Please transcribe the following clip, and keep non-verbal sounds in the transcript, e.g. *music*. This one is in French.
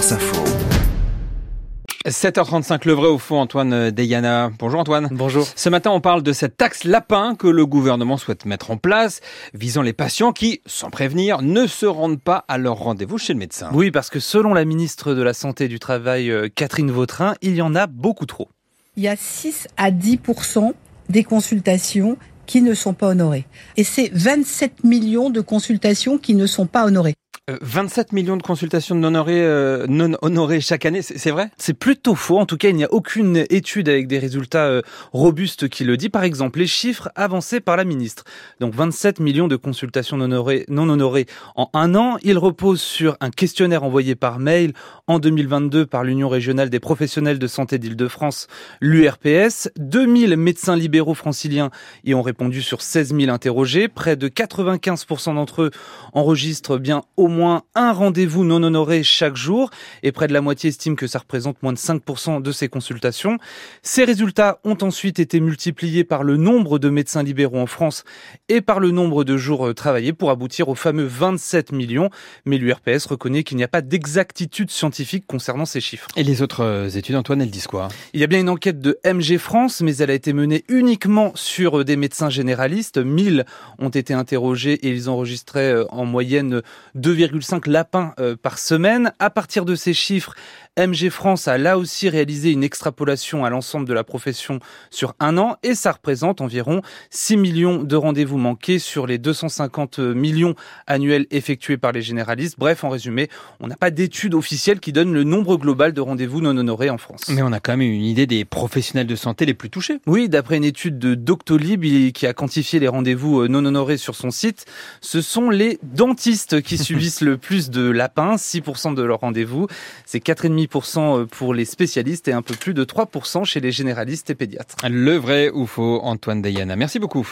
France Info. 7h35, le vrai au fond, Antoine Deyana. Bonjour Antoine. Bonjour. Ce matin, on parle de cette taxe lapin que le gouvernement souhaite mettre en place, visant les patients qui, sans prévenir, ne se rendent pas à leur rendez-vous chez le médecin. Oui, parce que selon la ministre de la Santé et du Travail, euh, Catherine Vautrin, il y en a beaucoup trop. Il y a 6 à 10 des consultations qui ne sont pas honorées. Et c'est 27 millions de consultations qui ne sont pas honorées. 27 euh, millions de consultations non honorées, euh, chaque année, c'est vrai? C'est plutôt faux. En tout cas, il n'y a aucune étude avec des résultats euh, robustes qui le dit. Par exemple, les chiffres avancés par la ministre. Donc 27 millions de consultations non honorées, en un an. Ils reposent sur un questionnaire envoyé par mail en 2022 par l'Union régionale des professionnels de santé d'Île-de-France, l'URPS. 2000 médecins libéraux franciliens y ont répondu sur 16 000 interrogés. Près de 95% d'entre eux enregistrent bien au moins un rendez-vous non honoré chaque jour et près de la moitié estime que ça représente moins de 5% de ces consultations. Ces résultats ont ensuite été multipliés par le nombre de médecins libéraux en France et par le nombre de jours euh, travaillés pour aboutir aux fameux 27 millions. Mais l'URPS reconnaît qu'il n'y a pas d'exactitude scientifique concernant ces chiffres. Et les autres euh, études, Antoine, elles disent quoi? Il y a bien une enquête de MG France, mais elle a été menée uniquement sur euh, des médecins généralistes. 1000 ont été interrogés et ils enregistraient en moyenne 2, 2,5 lapins euh, par semaine. À partir de ces chiffres, MG France a là aussi réalisé une extrapolation à l'ensemble de la profession sur un an et ça représente environ 6 millions de rendez-vous manqués sur les 250 millions annuels effectués par les généralistes. Bref, en résumé, on n'a pas d'étude officielle qui donne le nombre global de rendez-vous non honorés en France. Mais on a quand même une idée des professionnels de santé les plus touchés. Oui, d'après une étude de Doctolib qui a quantifié les rendez-vous euh, non honorés sur son site, ce sont les dentistes qui subissent *laughs* le plus de lapins, 6% de leurs rendez-vous. C'est 4,5 euh, pour les spécialistes et un peu plus de 3% chez les généralistes et pédiatres. Le vrai ou faux, Antoine Dayana. Merci beaucoup.